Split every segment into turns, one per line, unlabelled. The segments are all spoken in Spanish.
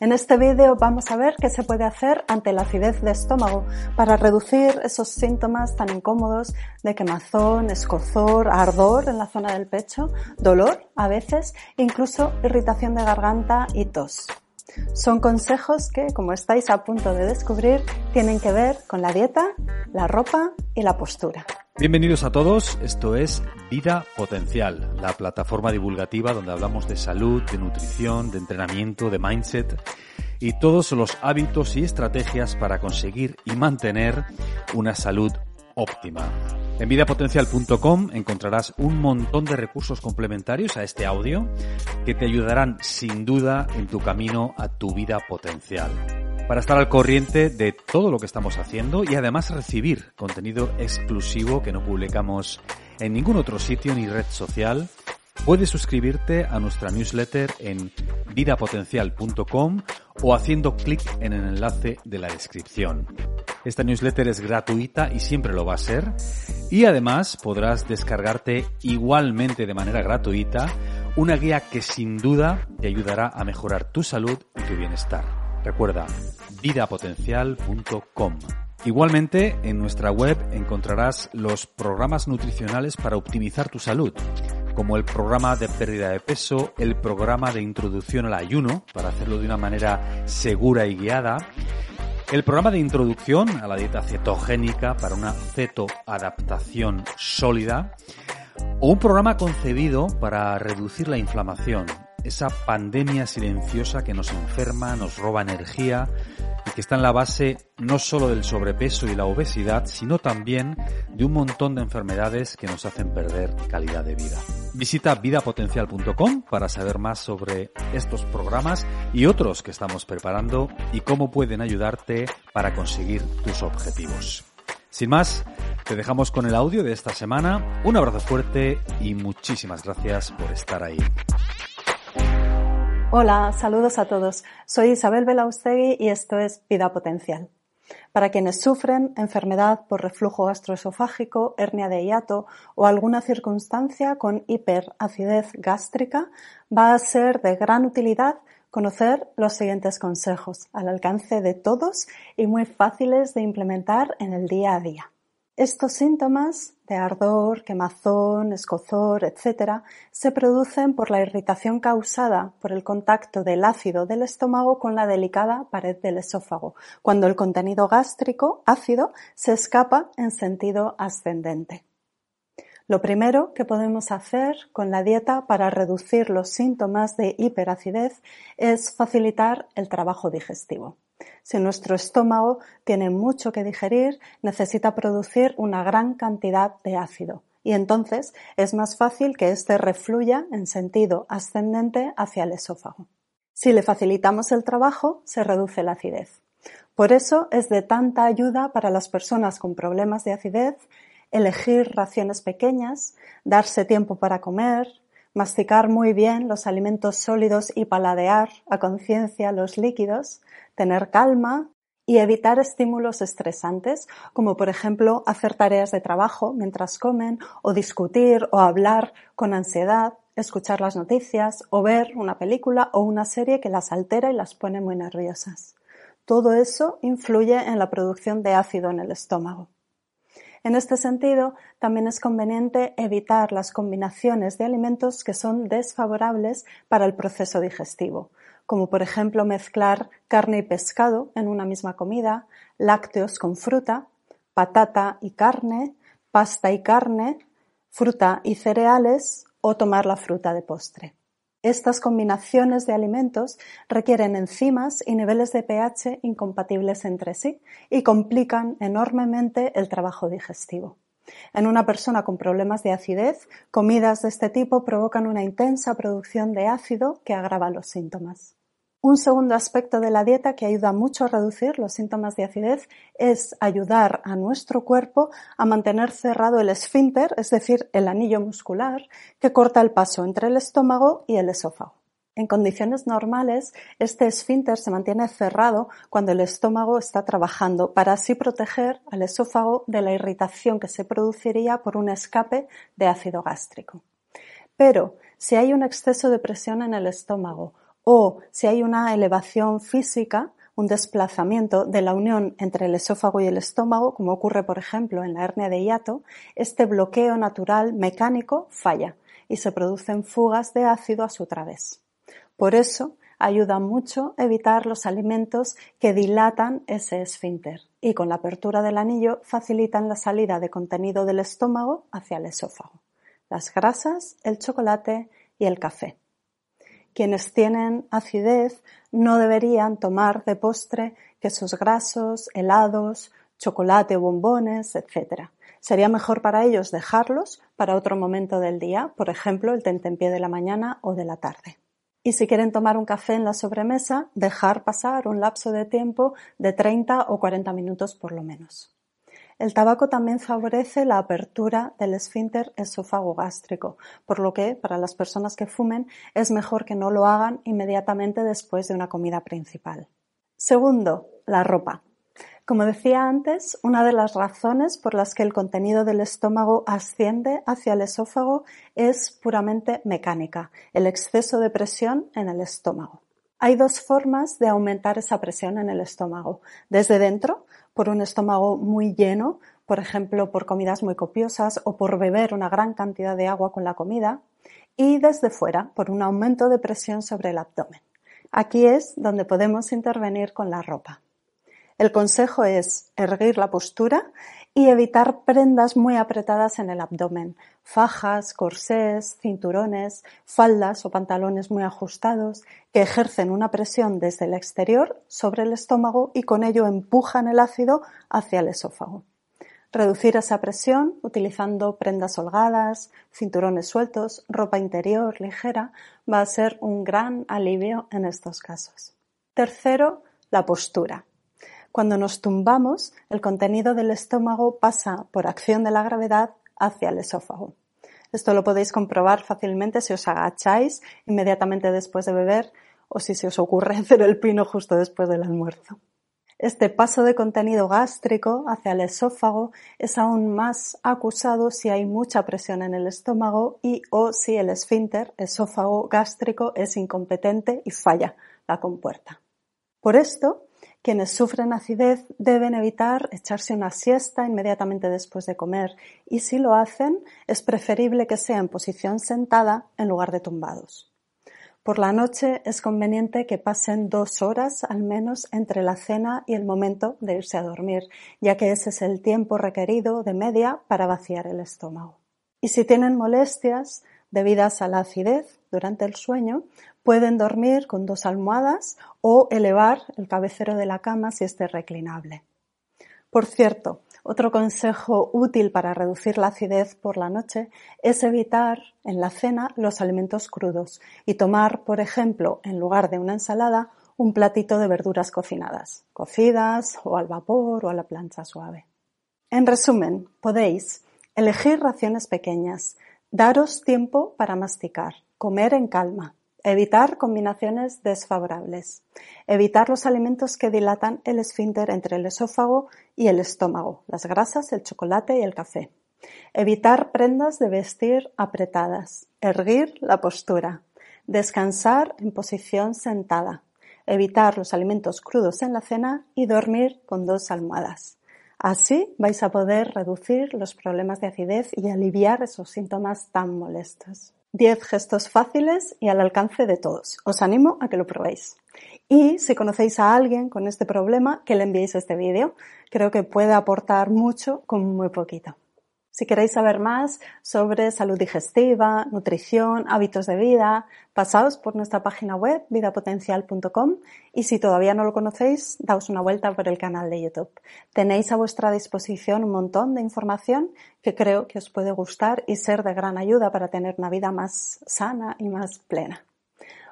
En este vídeo vamos a ver qué se puede hacer ante la acidez de estómago para reducir esos síntomas tan incómodos de quemazón, escozor, ardor en la zona del pecho, dolor a veces, incluso irritación de garganta y tos. Son consejos que, como estáis a punto de descubrir, tienen que ver con la dieta, la ropa y la postura.
Bienvenidos a todos, esto es Vida Potencial, la plataforma divulgativa donde hablamos de salud, de nutrición, de entrenamiento, de mindset y todos los hábitos y estrategias para conseguir y mantener una salud óptima. En vidapotencial.com encontrarás un montón de recursos complementarios a este audio que te ayudarán sin duda en tu camino a tu vida potencial para estar al corriente de todo lo que estamos haciendo y además recibir contenido exclusivo que no publicamos en ningún otro sitio ni red social, puedes suscribirte a nuestra newsletter en vidapotencial.com o haciendo clic en el enlace de la descripción. Esta newsletter es gratuita y siempre lo va a ser. Y además podrás descargarte igualmente de manera gratuita una guía que sin duda te ayudará a mejorar tu salud y tu bienestar. Recuerda, vidapotencial.com. Igualmente, en nuestra web encontrarás los programas nutricionales para optimizar tu salud, como el programa de pérdida de peso, el programa de introducción al ayuno, para hacerlo de una manera segura y guiada, el programa de introducción a la dieta cetogénica para una cetoadaptación sólida, o un programa concebido para reducir la inflamación, esa pandemia silenciosa que nos enferma, nos roba energía y que está en la base no solo del sobrepeso y la obesidad, sino también de un montón de enfermedades que nos hacen perder calidad de vida. Visita vidapotencial.com para saber más sobre estos programas y otros que estamos preparando y cómo pueden ayudarte para conseguir tus objetivos. Sin más, te dejamos con el audio de esta semana. Un abrazo fuerte y muchísimas gracias por estar ahí.
Hola, saludos a todos. Soy Isabel Belaustegui y esto es Vida Potencial. Para quienes sufren enfermedad por reflujo gastroesofágico, hernia de hiato o alguna circunstancia con hiperacidez gástrica, va a ser de gran utilidad conocer los siguientes consejos al alcance de todos y muy fáciles de implementar en el día a día. Estos síntomas de ardor, quemazón, escozor, etc., se producen por la irritación causada por el contacto del ácido del estómago con la delicada pared del esófago, cuando el contenido gástrico ácido se escapa en sentido ascendente. Lo primero que podemos hacer con la dieta para reducir los síntomas de hiperacidez es facilitar el trabajo digestivo. Si nuestro estómago tiene mucho que digerir, necesita producir una gran cantidad de ácido y entonces es más fácil que éste refluya en sentido ascendente hacia el esófago. Si le facilitamos el trabajo, se reduce la acidez. Por eso es de tanta ayuda para las personas con problemas de acidez elegir raciones pequeñas, darse tiempo para comer, masticar muy bien los alimentos sólidos y paladear a conciencia los líquidos, tener calma y evitar estímulos estresantes, como por ejemplo hacer tareas de trabajo mientras comen o discutir o hablar con ansiedad, escuchar las noticias o ver una película o una serie que las altera y las pone muy nerviosas. Todo eso influye en la producción de ácido en el estómago. En este sentido, también es conveniente evitar las combinaciones de alimentos que son desfavorables para el proceso digestivo, como por ejemplo mezclar carne y pescado en una misma comida, lácteos con fruta, patata y carne, pasta y carne, fruta y cereales o tomar la fruta de postre. Estas combinaciones de alimentos requieren enzimas y niveles de pH incompatibles entre sí y complican enormemente el trabajo digestivo. En una persona con problemas de acidez, comidas de este tipo provocan una intensa producción de ácido que agrava los síntomas. Un segundo aspecto de la dieta que ayuda mucho a reducir los síntomas de acidez es ayudar a nuestro cuerpo a mantener cerrado el esfínter, es decir, el anillo muscular que corta el paso entre el estómago y el esófago. En condiciones normales, este esfínter se mantiene cerrado cuando el estómago está trabajando para así proteger al esófago de la irritación que se produciría por un escape de ácido gástrico. Pero si hay un exceso de presión en el estómago o si hay una elevación física, un desplazamiento de la unión entre el esófago y el estómago, como ocurre por ejemplo en la hernia de hiato, este bloqueo natural mecánico falla y se producen fugas de ácido a su través. Por eso ayuda mucho evitar los alimentos que dilatan ese esfínter y con la apertura del anillo facilitan la salida de contenido del estómago hacia el esófago. Las grasas, el chocolate y el café. Quienes tienen acidez no deberían tomar de postre quesos grasos, helados, chocolate bombones, etc. Sería mejor para ellos dejarlos para otro momento del día, por ejemplo, el tentempié de la mañana o de la tarde. Y si quieren tomar un café en la sobremesa, dejar pasar un lapso de tiempo de 30 o 40 minutos por lo menos. El tabaco también favorece la apertura del esfínter esófago-gástrico, por lo que para las personas que fumen es mejor que no lo hagan inmediatamente después de una comida principal. Segundo, la ropa. Como decía antes, una de las razones por las que el contenido del estómago asciende hacia el esófago es puramente mecánica, el exceso de presión en el estómago. Hay dos formas de aumentar esa presión en el estómago. Desde dentro, por un estómago muy lleno, por ejemplo, por comidas muy copiosas o por beber una gran cantidad de agua con la comida, y desde fuera, por un aumento de presión sobre el abdomen. Aquí es donde podemos intervenir con la ropa. El consejo es erguir la postura y evitar prendas muy apretadas en el abdomen, fajas, corsés, cinturones, faldas o pantalones muy ajustados que ejercen una presión desde el exterior sobre el estómago y con ello empujan el ácido hacia el esófago. Reducir esa presión utilizando prendas holgadas, cinturones sueltos, ropa interior ligera va a ser un gran alivio en estos casos. Tercero, la postura. Cuando nos tumbamos, el contenido del estómago pasa por acción de la gravedad hacia el esófago. Esto lo podéis comprobar fácilmente si os agacháis inmediatamente después de beber o si se os ocurre hacer el pino justo después del almuerzo. Este paso de contenido gástrico hacia el esófago es aún más acusado si hay mucha presión en el estómago y o si el esfínter esófago gástrico es incompetente y falla la compuerta. Por esto, quienes sufren acidez deben evitar echarse una siesta inmediatamente después de comer y si lo hacen es preferible que sea en posición sentada en lugar de tumbados. Por la noche es conveniente que pasen dos horas al menos entre la cena y el momento de irse a dormir, ya que ese es el tiempo requerido de media para vaciar el estómago. Y si tienen molestias debidas a la acidez durante el sueño, Pueden dormir con dos almohadas o elevar el cabecero de la cama si esté reclinable. Por cierto, otro consejo útil para reducir la acidez por la noche es evitar en la cena los alimentos crudos y tomar, por ejemplo, en lugar de una ensalada, un platito de verduras cocinadas, cocidas o al vapor o a la plancha suave. En resumen, podéis elegir raciones pequeñas, daros tiempo para masticar, comer en calma, Evitar combinaciones desfavorables. Evitar los alimentos que dilatan el esfínter entre el esófago y el estómago, las grasas, el chocolate y el café. Evitar prendas de vestir apretadas. Erguir la postura. Descansar en posición sentada. Evitar los alimentos crudos en la cena y dormir con dos almohadas. Así vais a poder reducir los problemas de acidez y aliviar esos síntomas tan molestos. 10 gestos fáciles y al alcance de todos. Os animo a que lo probéis. Y si conocéis a alguien con este problema, que le enviéis este vídeo. Creo que puede aportar mucho con muy poquito. Si queréis saber más sobre salud digestiva, nutrición, hábitos de vida, pasaos por nuestra página web vidapotencial.com y si todavía no lo conocéis, daos una vuelta por el canal de YouTube. Tenéis a vuestra disposición un montón de información que creo que os puede gustar y ser de gran ayuda para tener una vida más sana y más plena.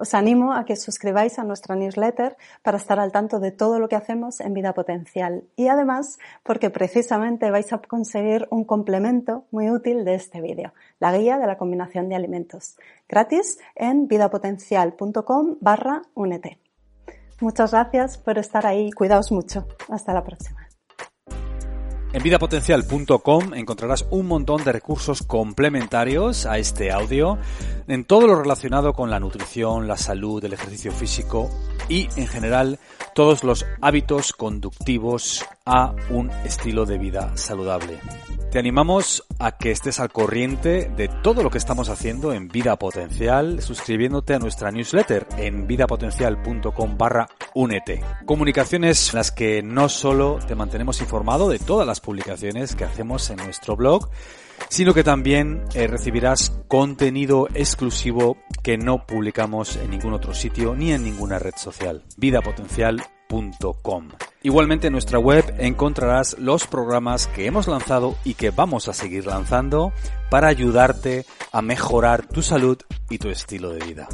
Os animo a que suscribáis a nuestra newsletter para estar al tanto de todo lo que hacemos en Vida Potencial y además porque precisamente vais a conseguir un complemento muy útil de este vídeo, la guía de la combinación de alimentos, gratis en vidapotencial.com barra únete. Muchas gracias por estar ahí. Cuidaos mucho. Hasta la próxima.
En vidapotencial.com encontrarás un montón de recursos complementarios a este audio en todo lo relacionado con la nutrición, la salud, el ejercicio físico y en general todos los hábitos conductivos a un estilo de vida saludable. Te animamos a que estés al corriente de todo lo que estamos haciendo en Vida Potencial, suscribiéndote a nuestra newsletter en vidapotencial.com barra únete. Comunicaciones en las que no solo te mantenemos informado de todas las publicaciones que hacemos en nuestro blog, sino que también eh, recibirás contenido exclusivo que no publicamos en ningún otro sitio ni en ninguna red social. Vidapotencial.com. Igualmente en nuestra web encontrarás los programas que hemos lanzado y que vamos a seguir lanzando para ayudarte a mejorar tu salud y tu estilo de vida.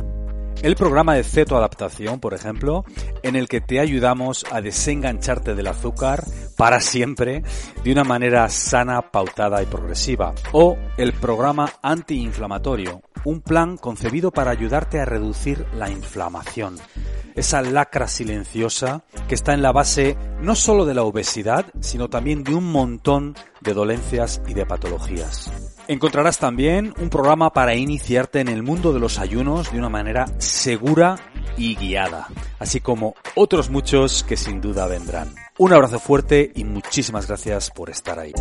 El programa de cetoadaptación, por ejemplo, en el que te ayudamos a desengancharte del azúcar para siempre de una manera sana, pautada y progresiva. O el programa antiinflamatorio, un plan concebido para ayudarte a reducir la inflamación esa lacra silenciosa que está en la base no solo de la obesidad, sino también de un montón de dolencias y de patologías. Encontrarás también un programa para iniciarte en el mundo de los ayunos de una manera segura y guiada, así como otros muchos que sin duda vendrán. Un abrazo fuerte y muchísimas gracias por estar ahí.